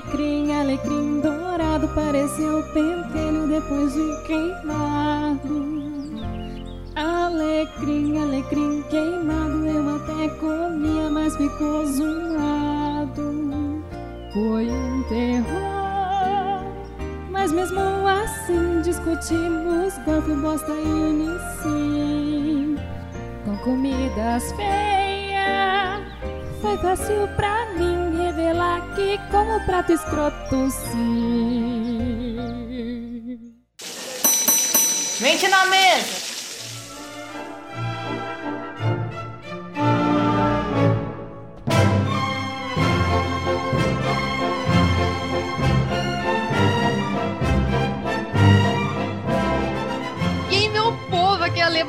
Alecrim, alecrim dourado, pareceu pentelho depois de queimado. Alecrim, alecrim queimado, eu até comia, mas ficou zoado. Foi um terror, mas mesmo assim discutimos golfe, bosta e unicim. Com comidas feias, foi fácil pra mim que como prato escroto sim. Mente na mesa!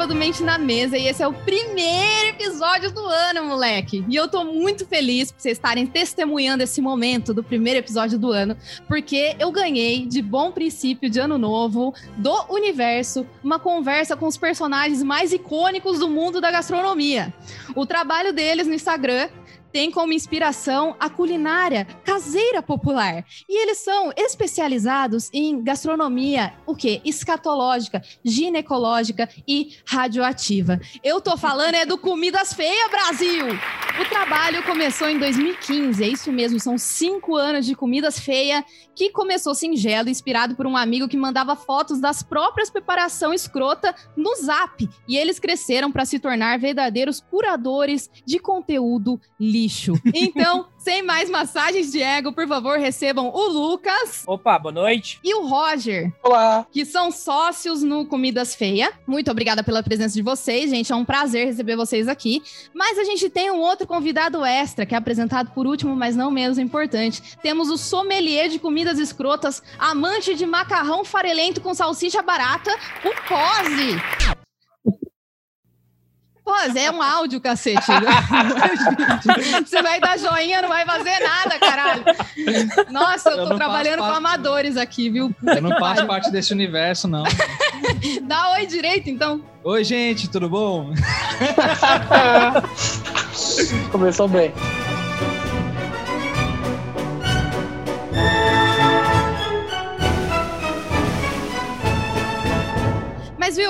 Leva do Mente na Mesa e esse é o primeiro episódio do ano, moleque. E eu tô muito feliz por vocês estarem testemunhando esse momento do primeiro episódio do ano, porque eu ganhei de bom princípio de ano novo do universo uma conversa com os personagens mais icônicos do mundo da gastronomia. O trabalho deles no Instagram tem como inspiração a culinária caseira popular. E eles são especializados em gastronomia, o quê? Escatológica, ginecológica e radioativa. Eu tô falando é do Comidas Feias Brasil! O trabalho começou em 2015, é isso mesmo, são cinco anos de Comidas Feias, que começou singelo, inspirado por um amigo que mandava fotos das próprias preparação escrota no Zap. E eles cresceram para se tornar verdadeiros curadores de conteúdo livre lixo. Então, sem mais massagens de ego, por favor, recebam o Lucas. Opa, boa noite. E o Roger. Olá. Que são sócios no Comidas Feia. Muito obrigada pela presença de vocês, gente. É um prazer receber vocês aqui. Mas a gente tem um outro convidado extra, que é apresentado por último, mas não menos importante. Temos o sommelier de comidas escrotas, amante de macarrão farelento com salsicha barata, o Pose. Pô, é um áudio, cacete. Você vai dar joinha, não vai fazer nada, caralho. Nossa, eu tô eu trabalhando com amadores aqui, viu? Eu não faço parte desse universo, não. Dá oi direito, então. Oi, gente, tudo bom? Começou bem.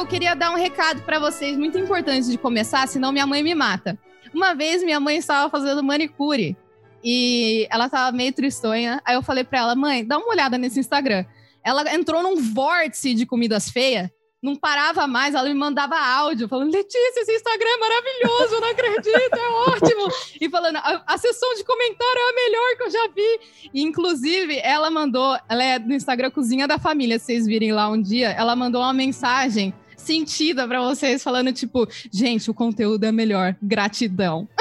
Eu queria dar um recado para vocês muito importante de começar, senão minha mãe me mata. Uma vez minha mãe estava fazendo manicure e ela estava meio tristonha. Aí eu falei para ela, mãe, dá uma olhada nesse Instagram. Ela entrou num vórtice de comidas feias não parava mais, ela me mandava áudio falando: Letícia, esse Instagram é maravilhoso, eu não acredito, é ótimo. E falando: a, a, sessão de comentário é a melhor que eu já vi. E, inclusive, ela mandou, ela é do Instagram Cozinha da Família, se vocês virem lá um dia, ela mandou uma mensagem sentida para vocês, falando tipo, gente, o conteúdo é melhor, gratidão.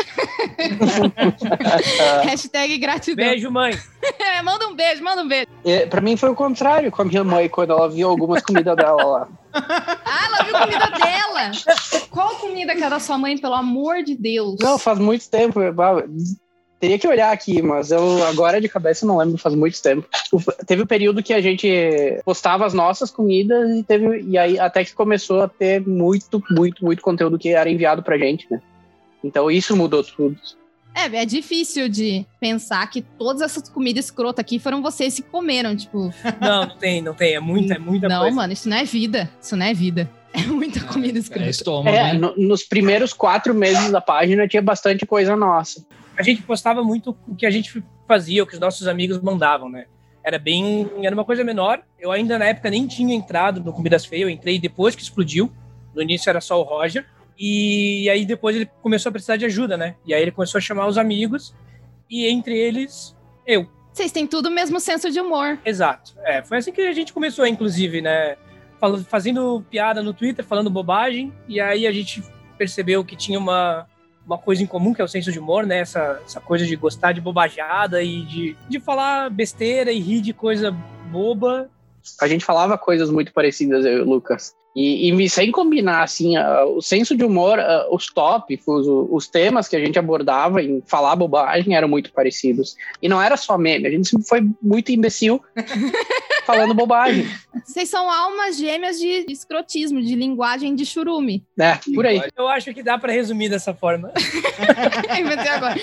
Hashtag gratidão. Beijo, mãe. é, manda um beijo, manda um beijo. É, pra mim foi o contrário com a minha mãe, quando ela viu algumas comidas dela lá. Ah, ela viu comida dela? Qual comida que era da sua mãe, pelo amor de Deus? Não, faz muito tempo. Teria que olhar aqui, mas eu agora de cabeça não lembro, faz muito tempo. Teve o um período que a gente postava as nossas comidas e teve e aí até que começou a ter muito, muito, muito conteúdo que era enviado pra gente, né? Então isso mudou tudo. É, é difícil de pensar que todas essas comidas escrotas aqui foram vocês que comeram, tipo. Não, não tem, não tem. É muita, é muita não, coisa. Não, mano, isso não é vida. Isso não é vida. É muita comida escrota. É, estômago, é no, nos primeiros quatro meses da página tinha bastante coisa nossa. A gente postava muito o que a gente fazia, o que os nossos amigos mandavam, né? Era bem. Era uma coisa menor. Eu ainda na época nem tinha entrado no Comidas Feias, eu entrei depois que explodiu. No início era só o Roger. E aí depois ele começou a precisar de ajuda, né? E aí ele começou a chamar os amigos, e entre eles, eu. Vocês têm tudo o mesmo senso de humor. Exato. É, foi assim que a gente começou, inclusive, né? Fazendo piada no Twitter, falando bobagem, e aí a gente percebeu que tinha uma, uma coisa em comum, que é o senso de humor, né? Essa, essa coisa de gostar de bobajada e de, de falar besteira e rir de coisa boba. A gente falava coisas muito parecidas, eu e o Lucas. E, e sem combinar, assim, uh, o senso de humor, uh, os tópicos, os, os, temas que a gente abordava em falar bobagem eram muito parecidos. E não era só meme, a gente foi muito imbecil falando bobagem. Vocês são almas gêmeas de escrotismo, de linguagem de churume. É, por aí. Eu acho que dá pra resumir dessa forma. Inventei agora.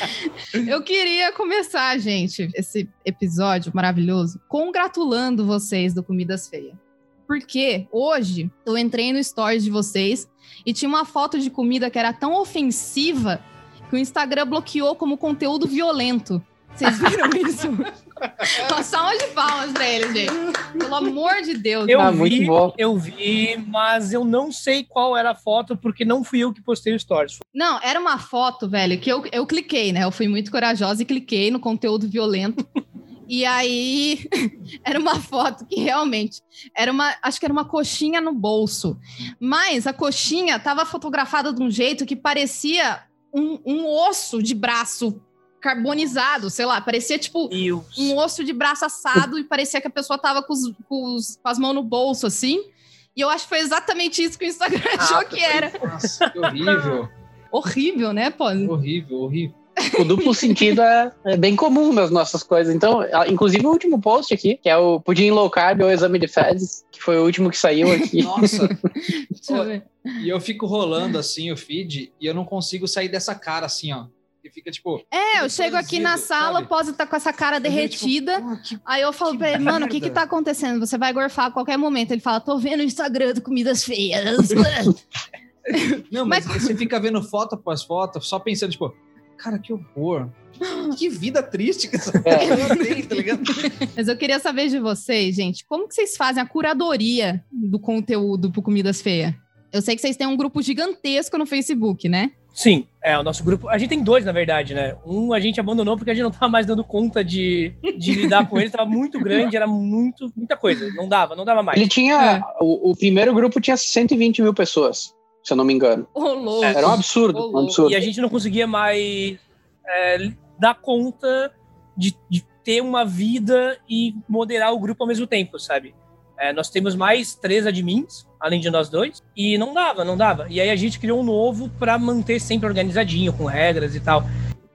Eu queria começar, gente, esse episódio maravilhoso, congratulando vocês do Comidas Feias. Porque hoje eu entrei no stories de vocês e tinha uma foto de comida que era tão ofensiva que o Instagram bloqueou como conteúdo violento. Vocês viram isso? Uma salva de palmas pra eles, gente. Pelo amor de Deus. Eu Ah, vi, muito bom. eu vi, mas eu não sei qual era a foto, porque não fui eu que postei o stories. Não, era uma foto, velho, que eu, eu cliquei, né? Eu fui muito corajosa e cliquei no conteúdo violento. E aí, era uma foto que realmente era uma. Acho que era uma coxinha no bolso. Mas a coxinha tava fotografada de um jeito que parecia um, um osso de braço carbonizado, sei lá, parecia tipo o um osso de braço assado e parecia que a pessoa tava com, os- com os- com as mãos no bolso, assim. E eu acho que foi exatamente isso que o Instagram achou que era. Nossa, que horrível. Horrível, né, pô? horrível, horrível. O duplo sentido é, é bem comum nas nossas coisas. Então, inclusive o último post aqui, que é o pudim low carb ou exame de fezes, que foi o último que saiu aqui. Nossa, Deixa eu ver. e eu fico rolando assim o feed e eu não consigo sair dessa cara assim, ó. Que fica tipo. É, eu chego aqui na sala, sabe? o Pose tá com essa cara eu vejo, derretida. tipo, "Pô, que- Aí eu falo pra ele, mano, o que que merda." tá acontecendo? Você vai gorfar a qualquer momento. Ele fala, tô vendo o Instagram do Comidas Feias. Não, mas, Mas- aí você fica vendo foto após foto, só pensando, tipo, cara, que horror. Que vida triste que essa É. pessoa tem, tá ligado? Mas eu queria saber de vocês, gente, como que vocês fazem a curadoria do conteúdo pro Comidas Feias? Eu sei que vocês têm um grupo gigantesco no Facebook, né? Sim, é, o nosso grupo. A gente tem dois, na verdade, né? Um a gente abandonou porque a gente não tava mais dando conta de, de lidar com ele, tava muito grande, era muito, muita coisa. Não dava, não dava mais. Ele tinha. O, o primeiro grupo tinha 120 mil pessoas, se eu não me engano. Louco. Era um absurdo. Ô, Um absurdo. E a gente não conseguia mais é, dar conta de, de ter uma vida e moderar o grupo ao mesmo tempo, sabe? É, nós temos mais três admins, além de nós dois, e não dava, não dava. E aí a gente criou um novo para manter sempre organizadinho, com regras e tal.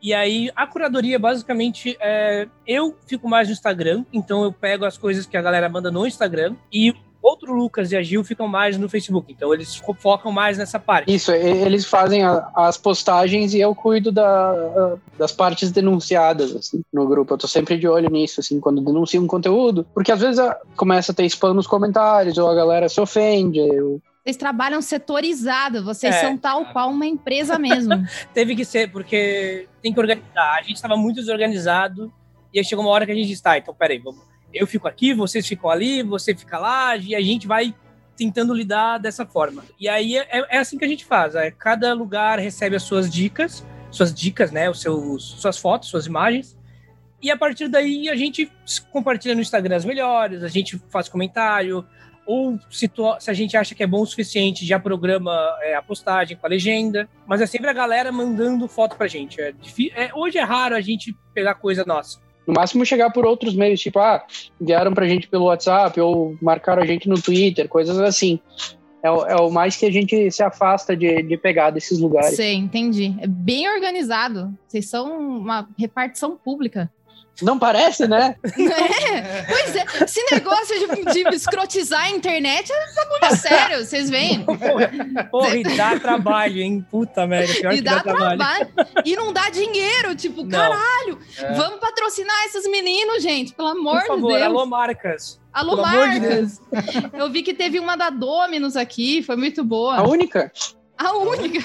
E aí a curadoria, basicamente, é, eu fico mais no Instagram, então eu pego as coisas que a galera manda no Instagram, e outro Lucas e a Gil ficam mais no Facebook, então eles fo- focam mais nessa parte. Isso, eles fazem a- as postagens e eu cuido da- das partes denunciadas assim, no grupo. Eu tô sempre de olho nisso, assim, quando denunciam um conteúdo, porque às vezes a- começa a ter spam nos comentários, ou a galera se ofende. eu- Vocês trabalham setorizado, vocês É. são tal qual uma empresa mesmo. teve que ser, porque tem que organizar. A gente estava muito desorganizado, e aí chegou uma hora que a gente disse, tá, então peraí, vamos, eu fico aqui, vocês ficam ali, você fica lá, e a gente vai tentando lidar dessa forma. E aí é, é assim que a gente faz, é, cada lugar recebe as suas dicas, suas dicas, né, os seus, suas fotos, suas imagens, e a partir daí a gente compartilha no Instagram as melhores, a gente faz comentário, ou se, se a gente acha que é bom o suficiente, já programa é, a postagem com a legenda. Mas é sempre a galera mandando foto pra gente. É é- hoje é raro a gente pegar coisa nossa. No máximo chegar por outros meios, tipo, ah, enviaram pra gente pelo WhatsApp, ou marcaram a gente no Twitter, coisas assim. É, o- é o mais que a gente se afasta de, de pegar desses lugares. Sei, entendi. É bem organizado. Vocês são uma repartição pública. Não parece, né? É, pois é, esse negócio de, de escrotizar a internet é bagulho sério, vocês veem? Porra, e dá trabalho, hein? Puta merda, pior E que dá dá trabalho. trabalho. E não dá dinheiro, tipo, Não. caralho, É. vamos patrocinar esses meninos, gente, pelo amor Por favor, de Deus. alô marcas. Alô, pelo amor de marcas. Eu vi que teve uma da Dominus aqui, foi muito boa. A única. A única.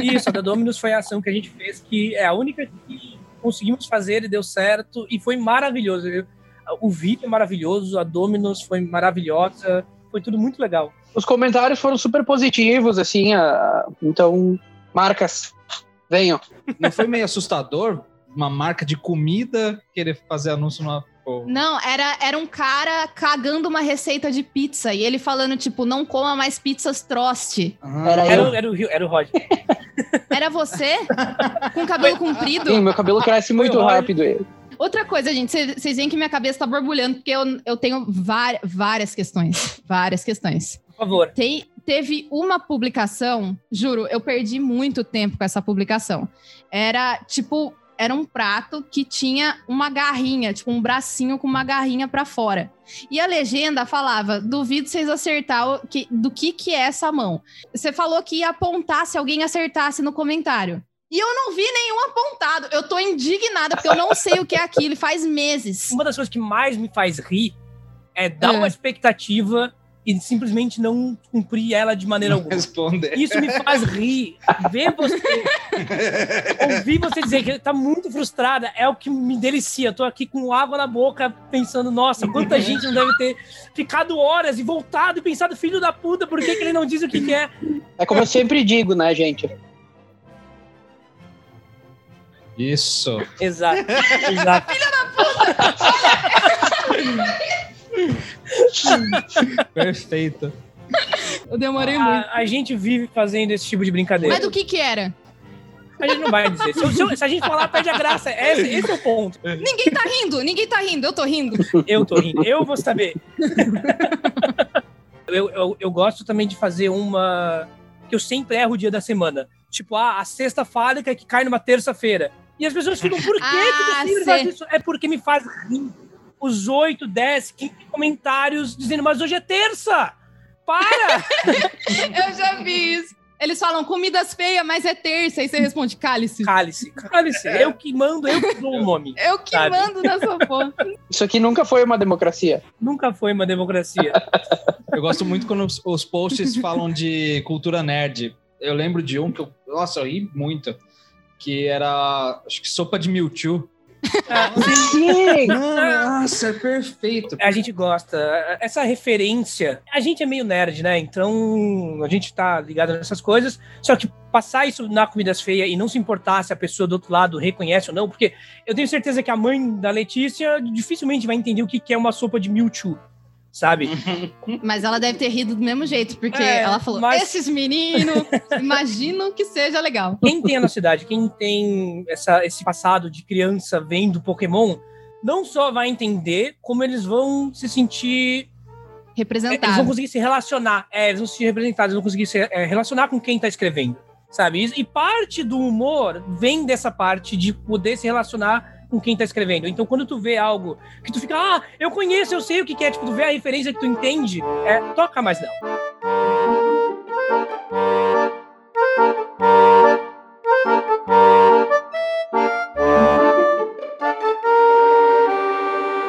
Isso, a da Dominus foi a ação que a gente fez, que é a única que conseguimos fazer e deu certo, e foi maravilhoso. Eu- O vídeo é maravilhoso, a Dominus foi maravilhosa, foi tudo muito legal. Os comentários foram super positivos, assim, a- então, marcas, venham. Não foi meio assustador uma marca de comida querer fazer anúncio numa. Pô, Não, era, era um cara cagando uma receita de pizza e ele falando, tipo, não coma mais pizzas Trost. ah, Era Era, era, o, Rio- era o Roger. Era você? Com cabelo comprido? Sim, meu cabelo cresce muito rápido. Outra coisa, gente, vocês veem que minha cabeça tá borbulhando, porque eu, eu tenho várias questões. Várias questões. Por favor. Tem, teve uma publicação, juro, eu perdi muito tempo com essa publicação. Era tipo era um prato que tinha uma garrinha, tipo um bracinho com uma garrinha pra fora. E a legenda falava: duvido vocês acertar o que- do que, que é essa mão. Você falou que ia apontar se alguém acertasse no comentário. E eu não vi nenhum apontado. Eu tô indignada, porque eu não sei o que é aquilo, faz meses. Uma das coisas que mais me faz rir é dar É. uma expectativa e simplesmente não cumprir ela de maneira alguma. Responder. Isso me faz rir. Ver você, ouvir você dizer que tá muito frustrada é o que me delicia. Eu tô aqui com água na boca pensando, nossa, quanta gente não deve ter ficado horas e voltado e pensado, filho da puta, por que, que ele não diz o que, que é? É como eu sempre digo, né, gente? Isso. Exato, exato. Perfeito. Eu demorei muito. A, a gente vive fazendo esse tipo de brincadeira. Mas do que que era? A gente não vai dizer. Se, eu- se eu- se a gente falar, perde a graça. Esse, esse é o ponto. Ninguém tá rindo, ninguém tá rindo, eu tô rindo. Eu tô rindo. Eu vou saber. eu, eu, eu gosto também de fazer uma. Que eu sempre erro o dia da semana. Tipo, ah, a sexta fálica que cai numa terça-feira. E as pessoas ficam, por que, Ah, que você faz isso? É porque me faz rir. Os 8, 10, 15 comentários dizendo, mas hoje é terça! Para! Eu já vi isso. Eles falam comidas feias, mas é terça. Aí você responde cálice. Cálice, cálice. Eu que mando, eu que dou o nome. Eu que Sabe? mando nessa porra. Isso aqui nunca foi uma democracia. Nunca foi uma democracia. Eu gosto muito quando os, os posts falam de cultura nerd. Eu lembro de um que eu. Nossa, eu ri muito. Que era. Acho que sopa de Mewtwo. Sim! Nossa, é perfeito. A gente gosta. Essa referência. A gente é meio nerd, né? Então a gente tá ligado nessas coisas. Só que passar isso na Comidas Feias e não se importar se a pessoa do outro lado reconhece ou não, porque eu tenho certeza que a mãe da Letícia dificilmente vai entender o que que é uma sopa de Mewtwo. Sabe? Mas ela deve ter rido do mesmo jeito, porque É, ela falou: mas- esses meninos, imagino que seja legal. Quem tem a nossa idade, quem tem essa, esse passado de criança vendo Pokémon, não só vai entender, como eles vão se sentir É, Eles vão conseguir se relacionar. É, eles vão se sentir representados, eles vão conseguir se é, relacionar com quem tá escrevendo. Sabe? E, e parte do humor vem dessa parte de poder se relacionar com quem tá escrevendo. Então, quando tu vê algo que tu fica, ah, eu conheço, eu sei o que, que é, tipo, tu vê a referência que tu entende, é, toca mais não.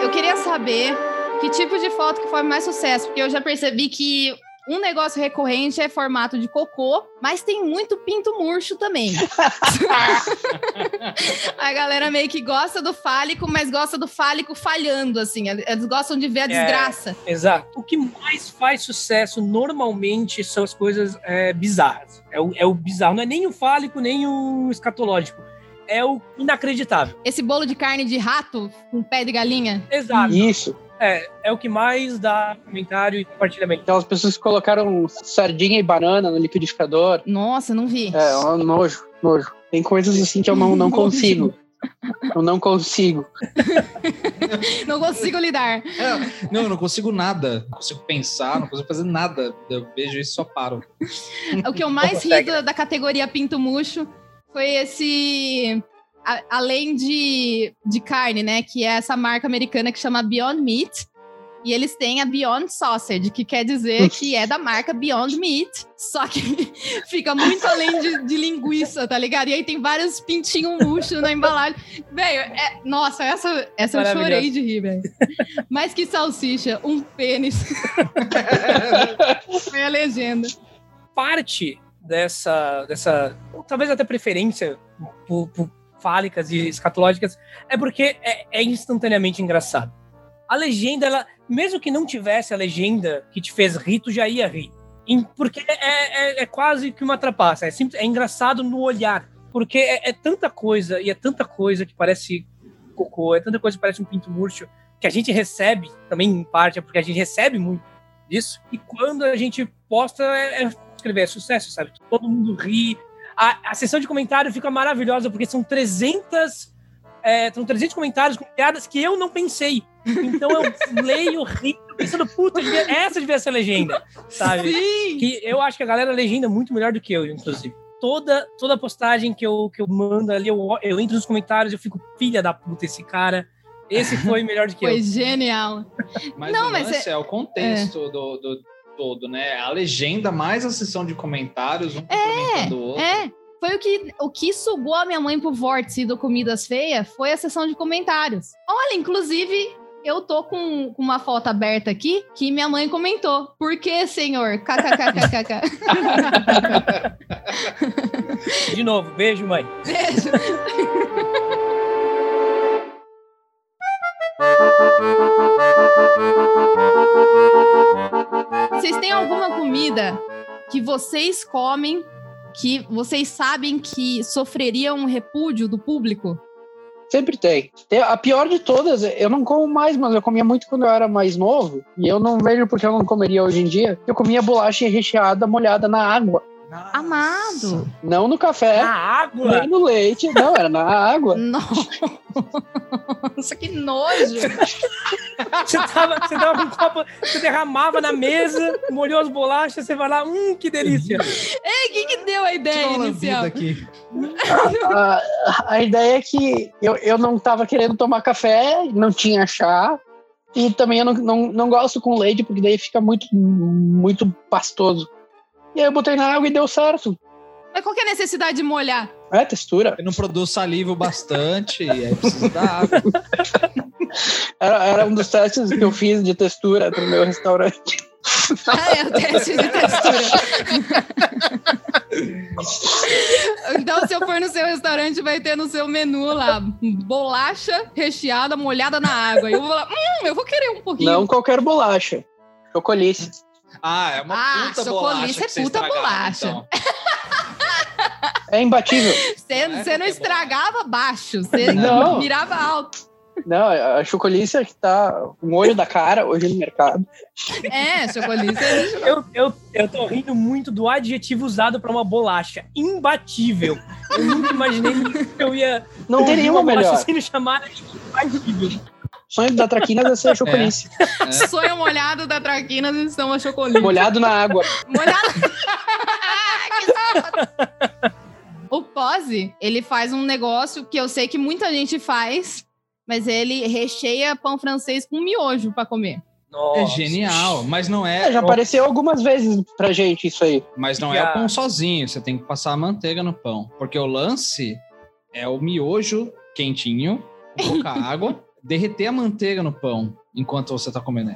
Eu queria saber que tipo de foto que foi mais sucesso, porque eu já percebi que um negócio recorrente é formato de cocô, mas tem muito pinto murcho também. a galera meio que gosta do fálico, mas gosta do fálico falhando, assim. Eles gostam de ver a desgraça. Exato. O que mais faz sucesso normalmente são as coisas é, bizarras. É o, é o bizarro. Não é nem o fálico, nem o escatológico. É o inacreditável. Esse bolo de carne de rato com pé de galinha. Exato. Isso. É, é o que mais dá comentário e compartilhamento. Aquelas pessoas que colocaram sardinha e banana no liquidificador. Nossa, não vi. É, um nojo, nojo. Tem coisas assim que eu não, não consigo. Eu não consigo. Não consigo lidar. É, não, eu não consigo nada. Não consigo pensar, não consigo fazer nada. Eu vejo isso e só paro. O que eu mais ri da, da categoria pinto murcho foi esse. A- além de, de carne, né? Que é essa marca americana que chama Beyond Meat. E eles têm a Beyond Sausage, que quer dizer que é da marca Beyond Meat. Só que fica muito além de, de linguiça, tá ligado? E aí tem vários pintinhos murchos na embalagem. Velho, é, nossa, essa, essa eu chorei de rir, velho. Mais que salsicha, um pênis. Foi a legenda. Parte dessa, dessa talvez até preferência por, por fálicas e escatológicas é porque é, é instantaneamente engraçado. A legenda, ela, mesmo que não tivesse a legenda que te fez rir, tu já ia rir. Porque é, é, é quase que uma trapaça. É, simples, é engraçado no olhar. Porque é, é tanta coisa, e é tanta coisa que parece cocô, é tanta coisa que parece um pinto murcho, que a gente recebe, também em parte, é porque a gente recebe muito disso. E quando a gente posta, é, é escrever, é sucesso, sabe? Todo mundo ri. A, a sessão de comentário fica maravilhosa, porque são 300, é, são 300 comentários com piadas que eu não pensei. Então eu leio, rio, pensando, puta, essa devia ser a legenda, sabe? Sim! Que eu acho que a galera legenda muito melhor do que eu, inclusive. toda, toda postagem que eu, que eu mando ali, eu, eu entro nos comentários, eu fico, filha da puta, esse cara. Esse foi melhor do que Foi eu. genial. Mas Não, o mas lance é... o contexto do, do todo, né? A legenda mais a sessão de comentários, um o outro. É, foi o que, o que sugou a minha mãe pro vórtice do Comidas Feias, foi a sessão de comentários. Olha, inclusive, eu tô com, com uma foto aberta aqui que minha mãe comentou. Por que, senhor? KKKKK. De novo, beijo, mãe. Beijo. Vocês comem que vocês sabem que sofreria um repúdio do público? Sempre tem. A pior de todas, eu não como mais, mas eu comia muito quando eu era mais novo. E eu não vejo porque eu não comeria hoje em dia. Eu comia bolacha recheada molhada na água. Nossa. Amado! Não no café, Na água! nem no leite. Não, era na água. Nossa, que nojo! Você tava, você com um copo, você derramava na mesa, molhou as bolachas, você vai lá, hum, que delícia. Ei, quem que deu a ideia inicial? aqui. A, a ideia é que eu, eu não estava querendo tomar café, não tinha chá. E também eu não, não, não gosto com leite, porque daí fica muito, muito pastoso. E aí eu botei na água e deu certo. Mas qual que é a necessidade de molhar? É textura. Ele não produz saliva bastante, e aí precisa da água. Era, era um dos testes que eu fiz de textura no meu restaurante. Ah, é o teste de textura. então, se eu for no seu restaurante, vai ter no seu menu lá bolacha recheada, molhada na água. E eu vou lá, hum, eu vou querer um pouquinho. Não qualquer bolacha. Chocolice. Ah, é uma Ah, puta chocolice bolacha. é puta bolacha. então. É imbatível. Você, É, não é estragava baixo, você Não. mirava alto. Não, a chocolice é que tá um olho da cara hoje no mercado. É, chocolice. é- Eu, eu, eu tô rindo muito do adjetivo usado pra uma bolacha. Imbatível. Eu nunca imaginei que eu ia Não nenhuma uma bolacha melhor. sendo chamada de imbatível. Sonho da Traquinas é ser chocolice. Sonho molhado da Traquinas e são a chocolice. Molhado na água. Molhado. Que safado. o Pose, ele faz um negócio que eu sei que muita gente faz, mas ele recheia pão francês com miojo pra comer. Nossa. É genial, mas não É, é, já apareceu algumas vezes pra gente isso aí. mas não é o pão sozinho. Você tem que passar a manteiga no pão, porque o lance é o miojo quentinho, colocar água, derreter a manteiga no pão enquanto você tá comendo.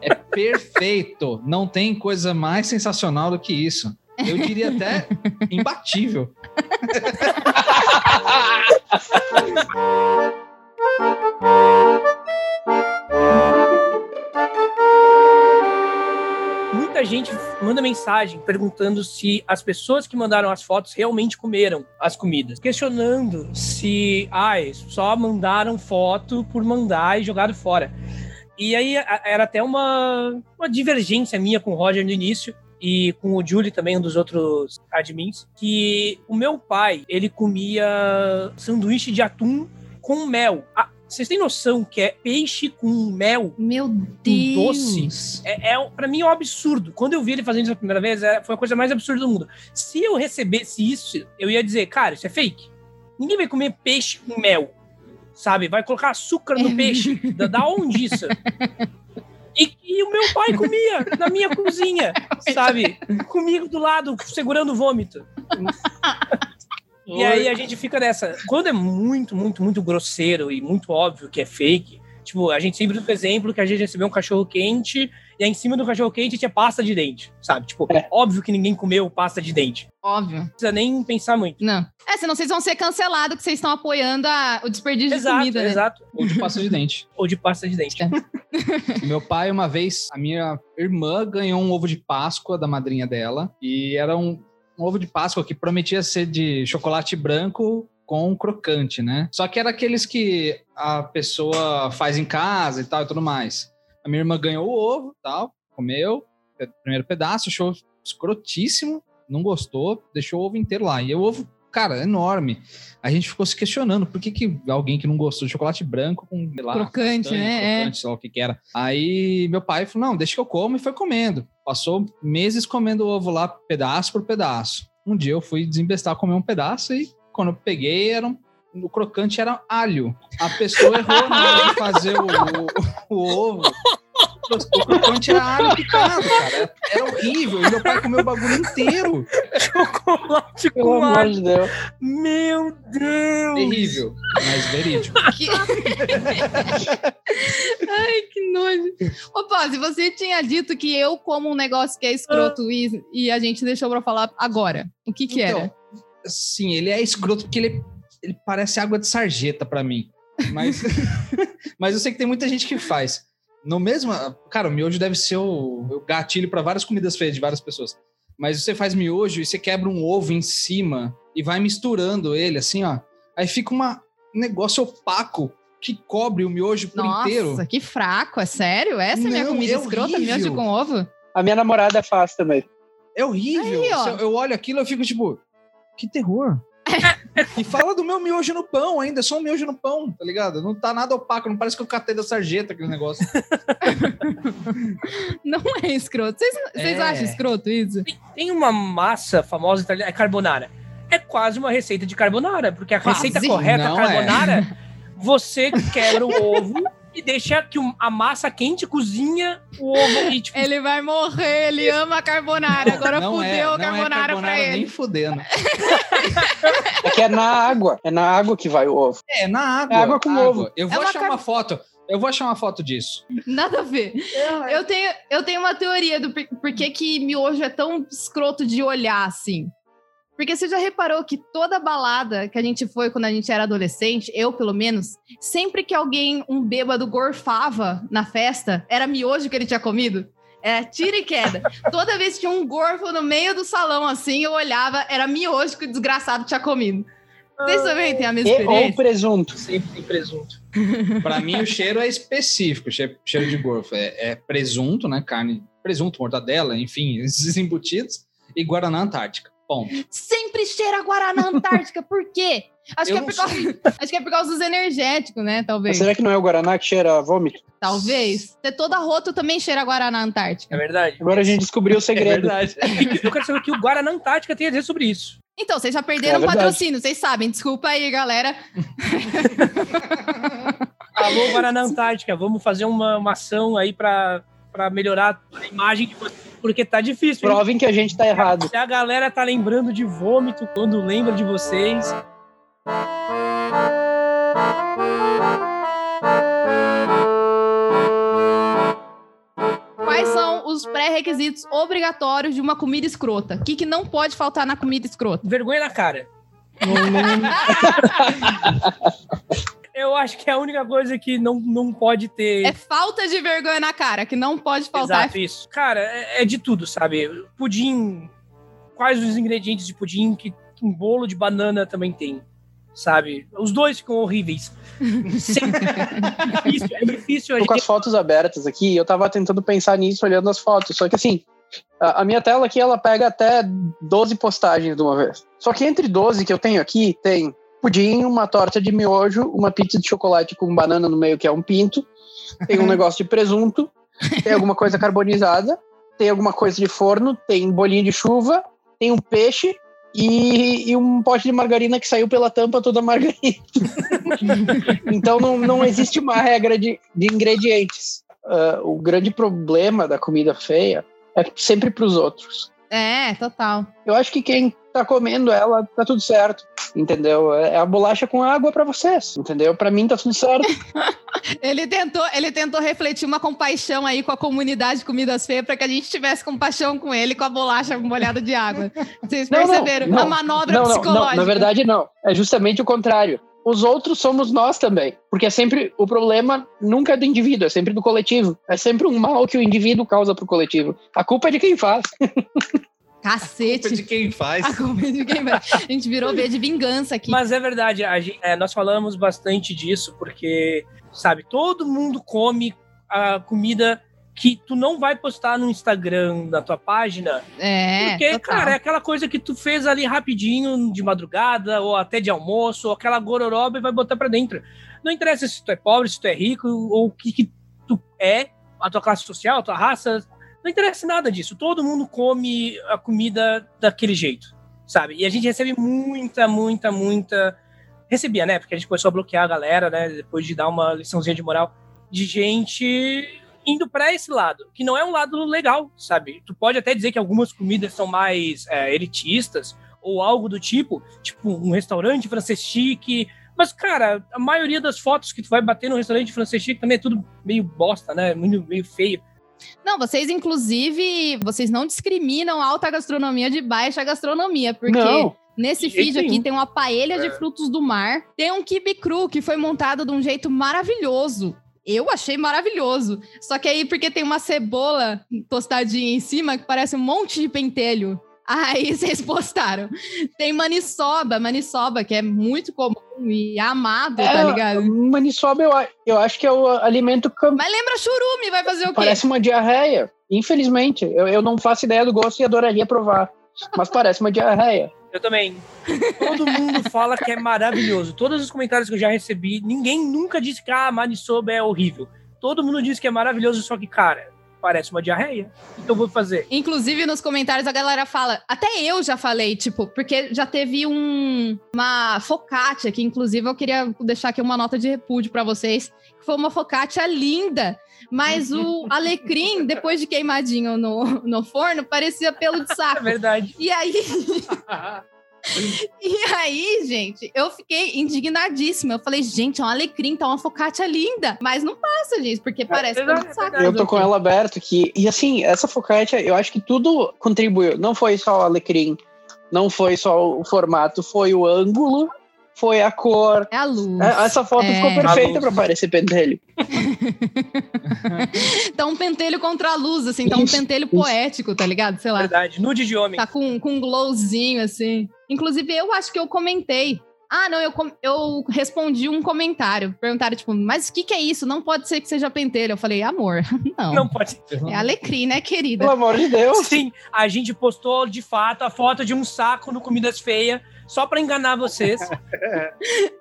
É perfeito. Não tem coisa mais sensacional do que isso. Eu diria até imbatível. Muita gente manda mensagem perguntando se as pessoas que mandaram as fotos realmente comeram as comidas. Questionando se, ai, só mandaram foto por mandar e jogaram fora. E aí a- era até uma, uma divergência minha com o Roger no início e com o Julie também, um dos outros admins, que o meu pai, ele comia sanduíche de atum com mel. Ah, vocês têm noção que é peixe com mel? Meu Um doce? Deus. É, é, para mim é um absurdo. Quando eu vi ele fazendo isso a primeira vez, é- foi a coisa mais absurda do mundo. Se eu recebesse isso, eu ia dizer, cara, isso é fake. Ninguém vai comer peixe com mel, sabe? Vai colocar açúcar no É. peixe. Da, da onde isso? E, e o meu pai comia na minha cozinha, sabe? Comigo do lado, segurando o vômito. E aí a gente fica nessa. Quando é muito, muito, muito grosseiro e muito óbvio que é fake, tipo, a gente sempre usa o exemplo que a gente recebeu um cachorro quente e aí em cima do cachorro quente tinha pasta de dente, sabe? Tipo, É. óbvio que ninguém comeu pasta de dente. Óbvio. Não precisa nem pensar muito. Não. É, senão vocês vão ser cancelados que vocês estão apoiando a- o desperdício Exato, de comida, né? exato. Ou de pasta de dente. Ou de pasta de dente. Meu pai, uma vez, a minha irmã ganhou um ovo de Páscoa da madrinha dela. E era um, um ovo de Páscoa que prometia ser de chocolate branco com crocante, né? Só que era aqueles que a pessoa faz em casa e tal e tudo mais. A minha irmã ganhou o ovo tal, comeu, primeiro pedaço, achou escrotíssimo, não gostou, deixou o ovo inteiro lá. E o ovo, cara, é enorme. A gente ficou se questionando por que, que alguém que não gostou de chocolate branco com lá, Crocante, castanha, né? É. crocante, sei lá o que que era. Aí meu pai falou: não, deixa que eu como, e foi comendo. Passou meses comendo o ovo lá, pedaço por pedaço. Um dia eu fui desembestar, comer um pedaço e quando eu peguei, era um, o crocante era alho. A pessoa errou na hora de fazer o, o, o ovo. Era alho picado, cara. Era horrível. E meu pai comeu o bagulho inteiro. Chocolate Pelo com amor de Deus. Meu Deus! Terrível, mas verídico. Que... Ai, que nojo. Ô, Pose, você tinha dito que eu como um negócio que é escroto e, e a gente deixou pra falar agora. O que que Então, era? Sim, ele é escroto porque ele, ele parece água de sarjeta pra mim. Mas, mas eu sei que tem muita gente que faz. No mesmo. Cara, o miojo deve ser o, o gatilho pra várias comidas feias de várias pessoas. Mas você faz miojo e você quebra um ovo em cima e vai misturando ele assim, ó. Aí fica uma, um negócio opaco que cobre o miojo por Nossa, inteiro. que fraco, é sério? Essa é minha Não, comida é escrota, miojo com ovo? A minha namorada faz também. É horrível. Aí, eu, eu olho aquilo eu fico tipo, que terror. e fala do meu miojo no pão ainda, é só um miojo no pão, tá ligado? Não tá nada opaco, não parece que eu catei da sarjeta aquele negócio. Não é escroto. Vocês, É. acham escroto isso? Tem uma massa famosa italiana, é carbonara. É quase uma receita de carbonara, porque a Quase. receita correta Não carbonara, você quebra o ovo e deixa que a massa quente cozinha o ovo e tipo, Ele vai morrer, ele ama a carbonara. Agora não fudeu é, a não carbonara, é pra ele. nem fudendo. É que é na água. É na água que vai o ovo. É, na água. É água com ovo. Eu É vou uma achar car- uma foto. Eu vou achar uma foto disso. Nada a ver. Eu tenho, eu tenho uma teoria do por, por que, que miojo é tão escroto de olhar assim. Porque você já reparou que toda balada que a gente foi quando a gente era adolescente, eu pelo menos, sempre que alguém, um bêbado, gorfava na festa, era miojo que ele tinha comido? É tira e queda. Toda vez que tinha um gorfo no meio do salão assim, eu olhava, era miojo que o desgraçado tinha comido. Vocês também têm a mesma E, ou experiência? presunto. sempre tem presunto. Pra mim, o cheiro é específico, che- cheiro de gorfo. É, é presunto, né? Carne, presunto, mortadela, enfim, esses embutidos. E Guaraná Antártica. Ponto. sempre cheira Guaraná Antártica. Por quê? Acho que, é causa, acho que é por causa dos energéticos, né? Talvez. Será que não é o Guaraná que cheira a vômito? Talvez. Ter toda roto também cheira Guaraná É Antártica. verdade. Agora a gente descobriu o segredo. verdade. Eu quero saber o que o Guaraná Antártica tem a dizer sobre isso. Então, vocês já perderam É o patrocínio, vocês sabem. Desculpa aí, galera. Alô, Guaraná Antártica, vamos fazer uma, uma ação aí pra, pra melhorar a imagem de vocês, porque tá difícil. hein? Provem que a gente tá errado. Se a galera tá lembrando de vômito quando lembra de vocês. Quais são os pré-requisitos obrigatórios de uma comida escrota? O que, que não pode faltar na comida escrota? Vergonha na cara. Eu acho que é a única coisa que não, não pode ter. É falta de vergonha na cara, que não pode faltar. Exato, isso. Cara, é, é de tudo, sabe? Pudim. Quais os ingredientes de pudim que um bolo de banana também tem? Sabe? Os dois ficam horríveis. Sempre. é difícil, é difícil Tô com as fotos abertas aqui e eu tava tentando pensar nisso olhando as fotos. Só que assim, a, a minha tela aqui ela pega até 12 postagens de uma vez. Só que entre 12 que eu tenho aqui, tem pudim, uma torta de miojo, uma pizza de chocolate com banana no meio, que é um pinto, tem um negócio de presunto, tem alguma coisa carbonizada, tem alguma coisa de forno, tem bolinho de chuva, tem um peixe. E, e um pote de margarina que saiu pela tampa toda margarina. Então não, não existe uma regra de, de ingredientes. Ah, o grande problema da comida feia é sempre para os outros. É, total. Eu acho que quem tá comendo ela tá tudo certo, entendeu? É a bolacha com água para vocês, entendeu? Para mim tá tudo certo. Ele tentou, ele tentou refletir uma compaixão aí com a comunidade de comidas feias para que a gente tivesse compaixão com ele com a bolacha molhada de água. Vocês Não, não, perceberam? não. a manobra Não, não, psicológica. não, na verdade não. É justamente o contrário. Os outros somos nós também, porque é sempre o problema nunca é do indivíduo, é sempre do coletivo. É sempre um mal que o indivíduo causa pro coletivo. A culpa é de quem faz. Cacete. Culpa de quem faz. A culpa é de quem vai. A gente virou V de vingança aqui. Mas é verdade, a gente- é, nós falamos bastante disso, porque, sabe, todo mundo come a comida que tu não vai postar no Instagram, na tua página, é, porque, total. cara, é aquela coisa que tu fez ali rapidinho, de madrugada, ou até de almoço, ou aquela gororoba e vai botar pra dentro. Não interessa se tu é pobre, se tu é rico, ou o que, que tu é, a tua classe social, a tua raça, não interessa nada disso. Todo mundo come a comida daquele jeito, sabe? E a gente recebe muita, muita, muita. Recebia, né? Porque a gente começou a bloquear a galera, né? Depois de dar uma liçãozinha de moral, de gente indo para esse lado, que não é um lado legal, sabe? Tu pode até dizer que algumas comidas são mais é, elitistas ou algo do tipo, tipo um restaurante francês chique. Mas, cara, a maioria das fotos que tu vai bater no restaurante francês chique também é tudo meio bosta, né? Meio, meio feio. Não, vocês, inclusive, vocês não discriminam alta gastronomia de baixa gastronomia, porque. Não. Nesse De vídeo aqui tem uma paella de É. frutos do mar. Tem um kibe cru que foi montado de um jeito maravilhoso. Eu achei maravilhoso. Só que aí, porque tem uma cebola tostadinha em cima que parece um monte de pentelho. Aí vocês postaram. Tem maniçoba, maniçoba, que é muito comum e amado, tá É, ligado? Maniçoba, eu, eu acho que é o alimento que Mas lembra churume, vai fazer o quê? parece uma diarreia. Infelizmente, eu, eu não faço ideia do gosto e adoraria provar. Mas parece uma diarreia. Eu também. Todo mundo fala que é maravilhoso. Todos os comentários que eu já recebi, ninguém nunca disse que a ah, manisoba é horrível. Todo mundo diz que é maravilhoso, só que, cara, parece uma diarreia. O que eu vou fazer? Inclusive, nos comentários a galera fala, até eu já falei, tipo, porque já teve um, uma focaccia, que inclusive eu queria deixar aqui uma nota de repúdio pra vocês, que foi uma focaccia linda, mas o alecrim, depois de queimadinho no, no forno, parecia pelo de É saco. verdade. E aí, e aí, gente, eu fiquei indignadíssima. Eu falei, gente, é um alecrim, tá uma focaccia linda. Mas não passa, gente, porque parece pelo de verdade, saco. é Eu tô com ela aberta aqui. E assim, essa focaccia, eu acho que tudo contribuiu. Não foi só o alecrim, não foi só o formato, foi o ângulo, foi a cor. É a luz. É, Essa foto É. ficou perfeita pra parecer pentelho. Tá um pentelho contra a luz, assim, tá um pentelho poético, tá ligado? Sei lá. Verdade. Nude de homem. Tá com, com um glowzinho, assim. Inclusive, eu acho que eu comentei. Ah, não, eu, eu respondi um comentário. Perguntaram, tipo, mas o que, que é isso? Não pode ser que seja pentelho. Eu falei, amor, não. Não pode. É alecrim, né, querida? Pelo amor de Deus. Sim, a gente postou de fato a foto de um saco no Comidas Feias só pra enganar vocês.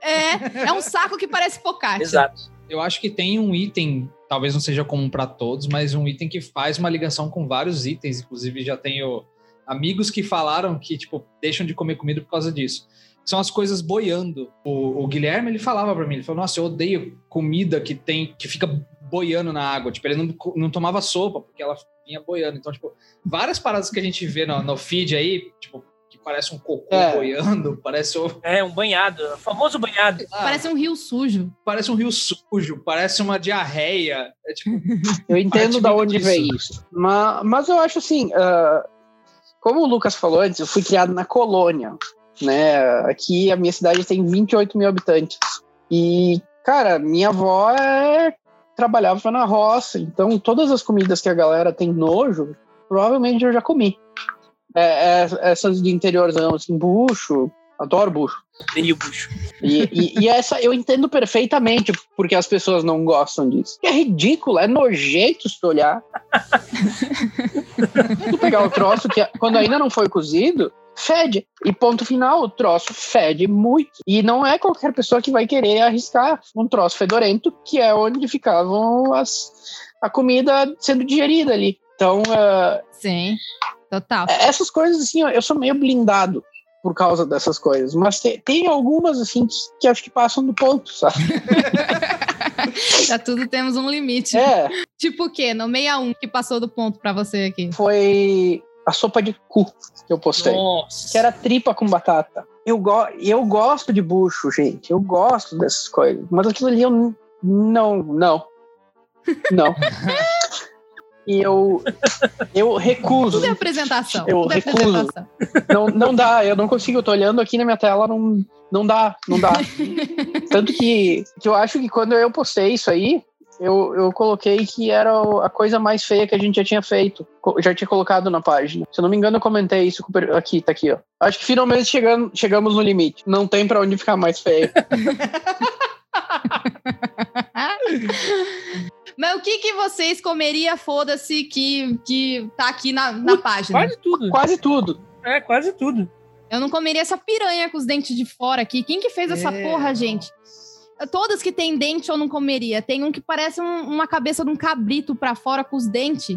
É, é um saco que parece focaccia. Exato. Eu acho que tem um item, talvez não seja comum para todos, mas um item que faz uma ligação com vários itens. Inclusive, já tenho amigos que falaram que, tipo, deixam de comer comida por causa disso. São as coisas boiando. O, o Guilherme, ele falava para mim, ele falou, nossa, eu odeio comida que tem, que fica boiando na água. Tipo, ele não, não tomava sopa, porque ela vinha boiando. Então, tipo, várias paradas que a gente vê no, no feed aí, tipo, que parece um cocô É. boiando, parece, o- É, um banhado. O famoso banhado. ah, Parece um rio sujo. parece um rio sujo, parece uma diarreia. É tipo, Eu entendo Parte da muito onde disso. vem isso. Mas, mas eu acho assim, ah, como o Lucas falou antes, eu fui criado na colônia. Né? Aqui a minha cidade tem 28 mil habitantes. E, cara, minha avó é- trabalhava na roça, então todas as comidas que a galera tem nojo, provavelmente eu já comi. É, é, essas de interiorzão, assim, bucho, adoro bucho. Odeio bucho. E, e- e essa eu entendo perfeitamente porque as pessoas não gostam disso. É ridículo, é nojento se tu olhar. tu pegar o troço que quando ainda não foi cozido, fede. E ponto final, o troço fede muito. E não é qualquer pessoa que vai querer arriscar um troço fedorento, que é onde ficavam as, a comida sendo digerida ali. Então, ah, Sim, total. essas coisas, assim, eu sou meio blindado por causa dessas coisas. Mas te- tem algumas, assim, que, que acho que passam do ponto, sabe? Já tudo temos um limite. É, Tipo o quê? No 61 que passou do ponto pra você aqui. foi a sopa de cu que eu postei. Nossa. Que era tripa com batata. Eu, go eu gosto de bucho, gente. Eu gosto dessas coisas. Mas aquilo ali eu não, não. Não. e eu, eu recuso. Tudo é apresentação. Eu tudo é recuso. apresentação. Não, não dá, eu não consigo. Eu tô olhando aqui na minha tela, não, não dá, não dá. Tanto que, que eu acho que quando eu postei isso aí, eu, eu coloquei que era a coisa mais feia que a gente já tinha feito. Já tinha colocado na página. Se eu não me engano, eu comentei isso aqui, tá aqui, ó. Acho que finalmente chegando, chegamos no limite. Não tem pra onde ficar mais feio. Mas o que, que vocês comeria, foda-se, que, que tá aqui na, na página? Quase tudo. Quase tudo. É, quase tudo. Eu não comeria essa piranha com os dentes de fora aqui. Quem que fez essa É. porra, gente? Todas que tem dente eu não comeria. Tem um que parece um- uma cabeça de um cabrito pra fora com os dentes.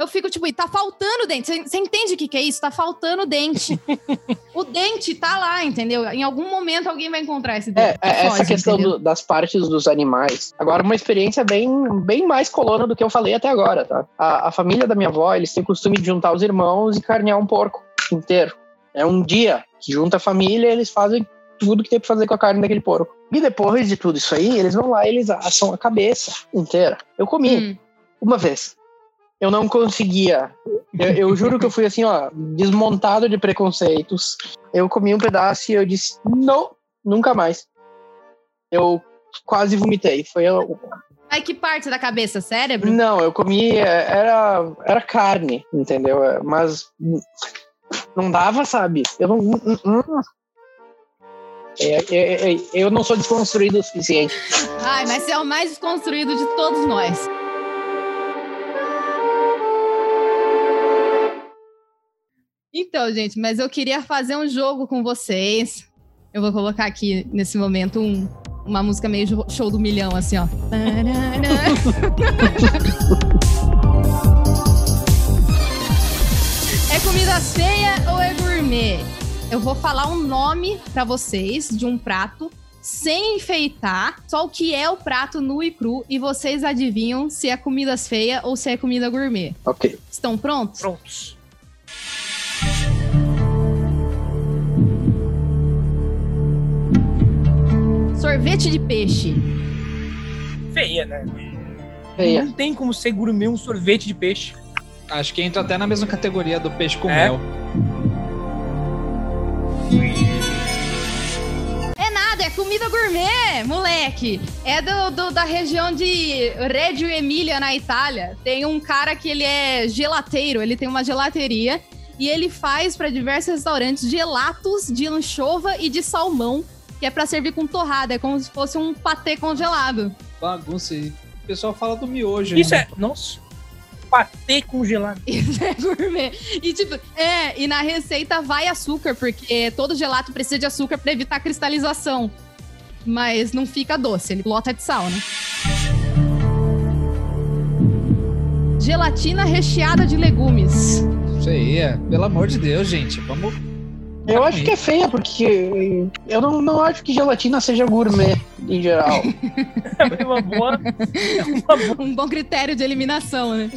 Eu fico tipo, e tá faltando dente. Você- entende o que, que é isso? Tá faltando dente. o dente tá lá, entendeu? Em algum momento alguém vai encontrar esse dente. É, é, essa questão do- das partes dos animais. Agora, uma experiência bem, bem mais colona do que eu falei até agora, tá? A, a família da minha avó, eles têm o costume de juntar os irmãos e carnear um porco inteiro. É um dia que junta a família eles fazem tudo que tem pra fazer com a carne daquele porco. E depois de tudo isso aí, eles vão lá e eles assam a cabeça inteira. Eu comi Hum. uma vez. Eu não conseguia. Eu, eu juro que eu fui assim, ó, desmontado de preconceitos. Eu comi um pedaço e eu disse, não, nunca mais. Eu quase vomitei. Foi eu- Ai, que parte da cabeça? Cérebro? não, eu comi é, era era carne, entendeu? É, Mas não dava, sabe? Eu não é, eu não sou desconstruído o suficiente. Ai, mas você é o mais desconstruído de todos nós. Então, gente, mas eu queria fazer um jogo com vocês. Eu vou colocar aqui, nesse momento, um- uma música meio show do milhão, assim, ó. É comida feia ou é gourmet? Eu vou falar um nome pra vocês de um prato sem enfeitar, só o que é o prato nu e cru e vocês adivinham se é comida feia ou se é comida gourmet. Ok. Estão prontos? Prontos. Sorvete de peixe. Feia, né? Feia. Não tem como ser gourmet um sorvete de peixe. Acho que entra até na mesma categoria do peixe com É? mel. É nada, é comida gourmet, moleque. É do, do- da região de Reggio Emília, na Itália. Tem um cara que ele é gelateiro, ele tem uma gelateria e ele faz para diversos restaurantes gelatos de anchova e de salmão, que é para servir com torrada, é como se fosse um patê congelado. Bagunça. E o pessoal fala do miojo. Isso ainda. é. Nossa. Patê congelado. Isso é gourmet. E tipo, é, e na receita vai açúcar, porque todo gelato precisa de açúcar para evitar a cristalização. Mas não fica doce, ele lota de sal, né? Gelatina recheada de legumes. Isso aí, é. Pelo amor de Deus, gente. Vamos. Eu acho que é feia, porque eu não, não acho que gelatina seja gourmet em geral. É uma boa. É uma boa. Um bom critério de eliminação, né?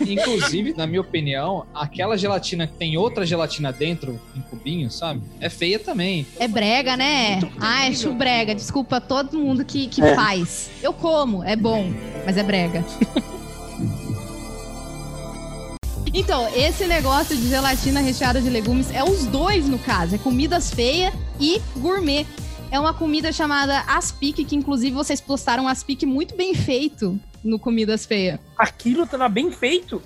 Inclusive, na minha opinião, aquela gelatina que tem outra gelatina dentro, em cubinhos, sabe? É feia também. É brega, né? Ah, acho brega. Desculpa todo mundo que, que É. faz. Eu como, é bom, mas é brega. Então, esse negócio de gelatina recheada de legumes é os dois, no caso. É comidas feia e gourmet. É uma comida chamada aspic, que inclusive vocês postaram um aspic muito bem feito no Comidas Feia. Aquilo tava bem feito.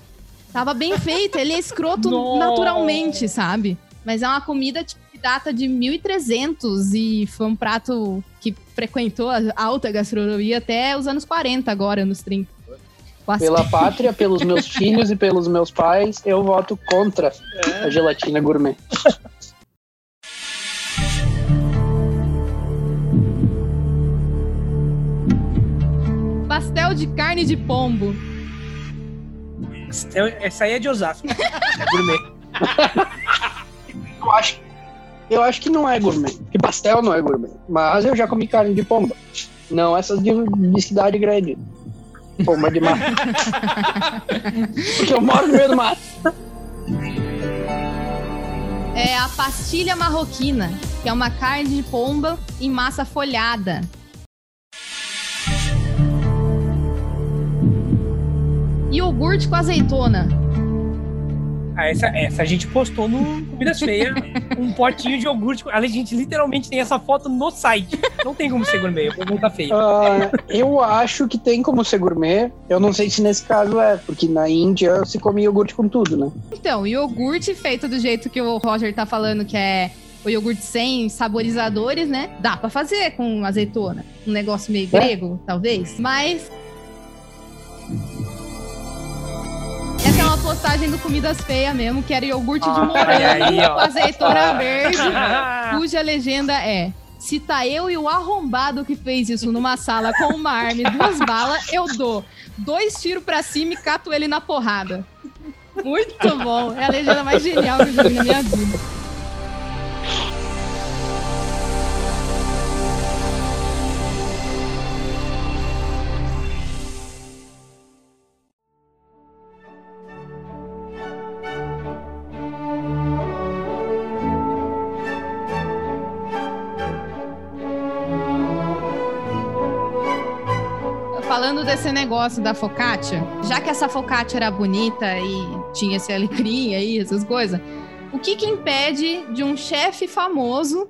Tava bem feito, ele é escroto naturalmente, sabe? Mas é uma comida tipo, que data de 1300 e foi um prato que frequentou a alta gastronomia até os anos 40 agora, nos 30. Aspic. Pela pátria, pelos meus filhos e pelos meus pais, eu voto contra a gelatina gourmet. Pastel de carne de pombo. Essa aí é de Osasco. É gourmet. Eu acho, eu acho que não é gourmet. Que pastel não é gourmet. Mas eu já comi carne de pomba. Não essas de, de cidade grande. Pomba de mato. Porque eu moro no meio do mato. É a pastilha marroquina, que é uma carne de pomba em massa folhada. Iogurte com azeitona. Ah, essa, essa a gente postou no Comidas Feias um potinho de iogurte. A gente literalmente tem essa foto no site. Não tem como ser gourmet, o povo tá feio. Ah, eu acho que tem como ser gourmet. Eu não sei se nesse caso é, porque na Índia se come iogurte com tudo, né? Então, iogurte feito do jeito que o Roger tá falando, que é o iogurte sem saborizadores, né? Dá pra fazer com azeitona. Um negócio meio É. grego, talvez. Mas. Postagem do Comidas Feias mesmo, que era iogurte de Ah, morango com azeitona verde, cuja legenda é. Se tá eu e o arrombado que fez isso numa sala com uma arma e duas balas, eu dou dois tiros pra cima e cato ele na porrada. Muito bom. É a legenda mais genial que eu já vi na minha vida. Desse negócio da focaccia, já que essa focaccia era bonita e tinha esse alecrim aí, essas coisas, o que que impede de um chefe famoso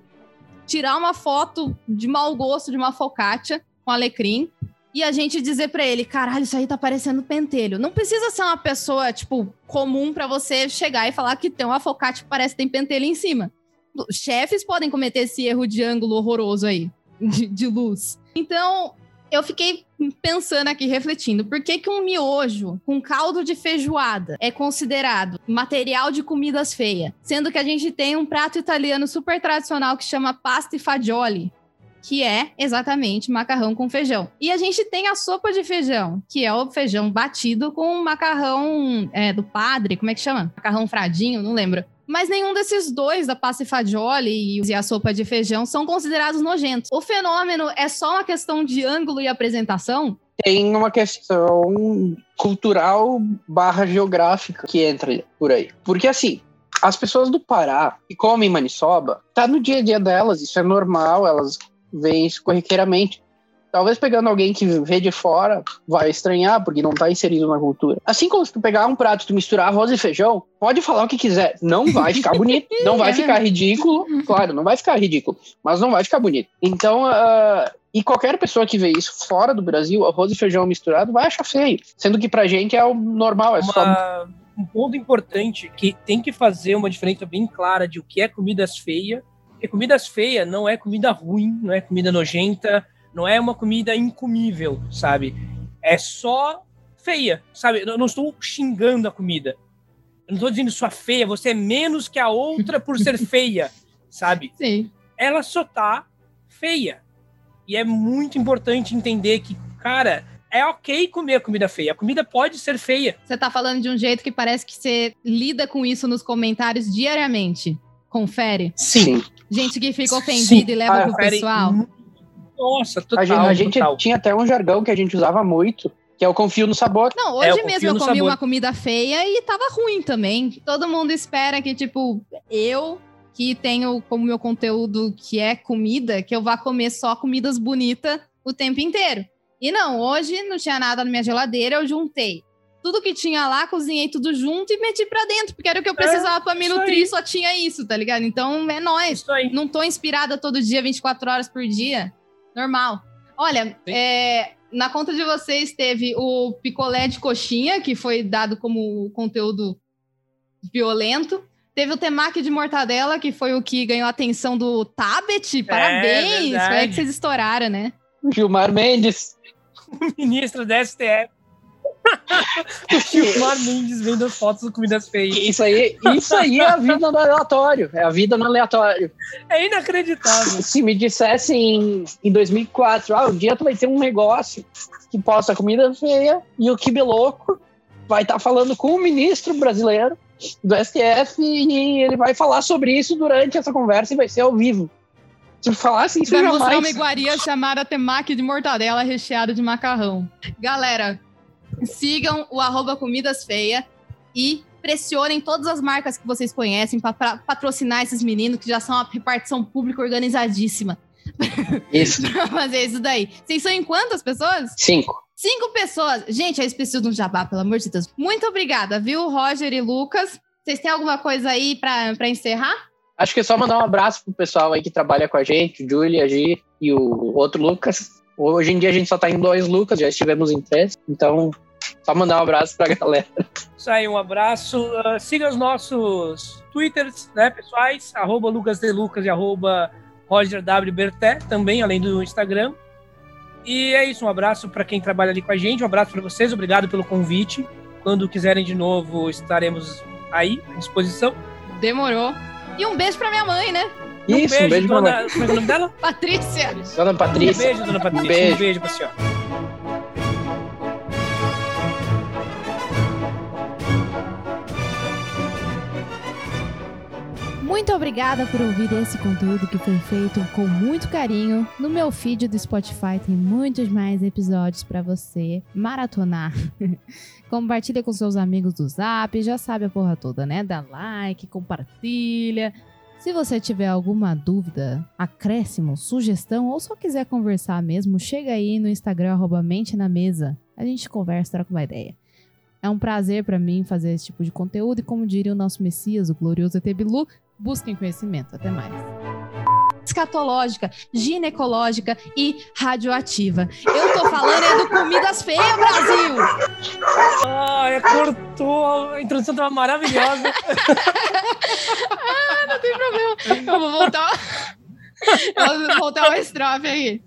tirar uma foto de mau gosto de uma focaccia com alecrim e a gente dizer pra ele, caralho, isso aí tá parecendo pentelho. Não precisa ser uma pessoa, tipo, comum pra você chegar e falar que tem uma focaccia que parece que tem pentelho em cima. Chefes podem cometer esse erro de ângulo horroroso aí, de, de luz. Então, eu fiquei pensando aqui, refletindo, por que, que um miojo com caldo de feijoada é considerado material de comidas feias? Sendo que a gente tem um prato italiano super tradicional que chama pasta e fagioli, que é exatamente macarrão com feijão. E a gente tem a sopa de feijão, que é o feijão batido com macarrão é, do padre, como é que chama? Macarrão fradinho, não lembro. Mas nenhum desses dois, da pasta e fagioli e a sopa de feijão, são considerados nojentos. O fenômeno é só uma questão de ângulo e apresentação? Tem uma questão cultural barra geográfica que entra por aí. Porque assim, as pessoas do Pará que comem maniçoba, tá no dia a dia delas, isso é normal, elas veem isso corriqueiramente. Talvez pegando alguém que vê de fora vai estranhar, porque não tá inserido na cultura. Assim como se tu pegar um prato e tu misturar arroz e feijão, pode falar o que quiser. Não vai ficar bonito, não vai ficar ridículo. Claro, não vai ficar ridículo, mas não vai ficar bonito. Então, uh, e qualquer pessoa que vê isso fora do Brasil, arroz e feijão misturado, vai achar feio. Sendo que pra gente é o normal, é só. Uma- um ponto importante que tem que fazer uma diferença bem clara de o que é comidas feias. Porque comidas feias não é comida ruim, não é comida nojenta, não é uma comida incomível, sabe? É só feia, sabe? Eu não estou xingando a comida. Eu não estou dizendo sua feia, você é menos que a outra por ser feia, sabe? Sim. ela só tá feia. E é muito importante entender que, cara, é ok comer comida feia. A comida pode ser feia. Você tá falando de um jeito que parece que você lida com isso nos comentários diariamente. Confere. Sim. Gente que fica ofendida e leva Ah, pro Confere pessoal. Nossa, total, A gente, a gente total. tinha até um jargão que a gente usava muito, que é o confio no sabor. Não, É, hoje eu mesmo eu comi sabor. uma comida feia e tava ruim também. Todo mundo espera que, tipo, eu que tenho como meu conteúdo que é comida, que eu vá comer só comidas bonitas o tempo inteiro. E não, hoje não tinha nada na minha geladeira, eu juntei. Tudo que tinha lá, cozinhei tudo junto e meti pra dentro, porque era o que eu precisava pra me É, nutrir, aí. só tinha isso, tá ligado? Então é nóis. Isso aí. Não tô inspirada todo dia, 24 horas por dia. Normal. Olha, é, na conta de vocês teve o picolé de coxinha, que foi dado como conteúdo violento. Teve o temaki de mortadela, que foi o que ganhou a atenção do Tabet. Parabéns! foi aí que vocês estouraram, né? Gilmar Mendes. O ministro da STF. o Gilmar Mendes vendo as fotos de comidas feias. Isso aí, isso aí é a vida no aleatório. É a vida no aleatório. É inacreditável. Se me dissessem em 2004, ah, um dia tu vai ter um negócio que posta comida feia e o Kibe Louco vai estar falando com o ministro brasileiro do STF e ele vai falar sobre isso durante essa conversa e vai ser ao vivo. Se falasse isso, Vai eu mostrar uma jamais... iguaria chamada temaki de mortadela recheado de macarrão. Galera, sigam o arroba comidas feia e pressionem todas as marcas que vocês conhecem para patrocinar esses meninos que já são uma repartição pública organizadíssima Isso, pra fazer isso daí. Vocês são em quantas pessoas? cinco. Cinco pessoas. Gente, eu preciso de um jabá, pelo amor de Deus. Muito obrigada, viu, Roger e Lucas? Vocês têm alguma coisa aí pra encerrar? Acho que é só mandar um abraço pro pessoal aí que trabalha com a gente, o Júlia, a Gi e o outro Lucas. Hoje em dia a gente só tá em dois Lucas, já estivemos em três. Então, só mandar um abraço pra galera. Isso aí, um abraço. Ah, siga os nossos twitters, né, pessoais, arroba Lucas de Lucas e arroba Roger W. Berté, também, além do Instagram. E é isso, um abraço para quem trabalha ali com a gente, um abraço para vocês, obrigado pelo convite. Quando quiserem de novo, estaremos aí à disposição. Demorou. E um beijo pra minha mãe, né? E um Isso, beijo, um beijo dona... mãe. Como é é o nome dela? Patrícia. Dona Um Patrícia. beijo, dona Patrícia. beijo. Um beijo pra senhora. Muito obrigada por ouvir esse conteúdo que foi feito com muito carinho. No meu feed do Spotify tem muitos mais episódios para você maratonar. Compartilha com seus amigos do Zap, já sabe a porra toda, né? Dá like, compartilha. Se você tiver alguma dúvida, acréscimo, sugestão ou só quiser conversar mesmo, chega aí no Instagram arroba Mente na Mesa. A gente conversa, troca uma ideia. É um prazer para mim fazer esse tipo de conteúdo e como diria o nosso Messias, o glorioso ET Bilu, busquem conhecimento. Até mais. Escatológica, ginecológica e radioativa. Eu tô falando é do Comidas Feias, Brasil! Ah, cortou. A introdução tava maravilhosa. ah, não tem problema. Eu vou voltar. Eu vou voltar uma estrofe aí.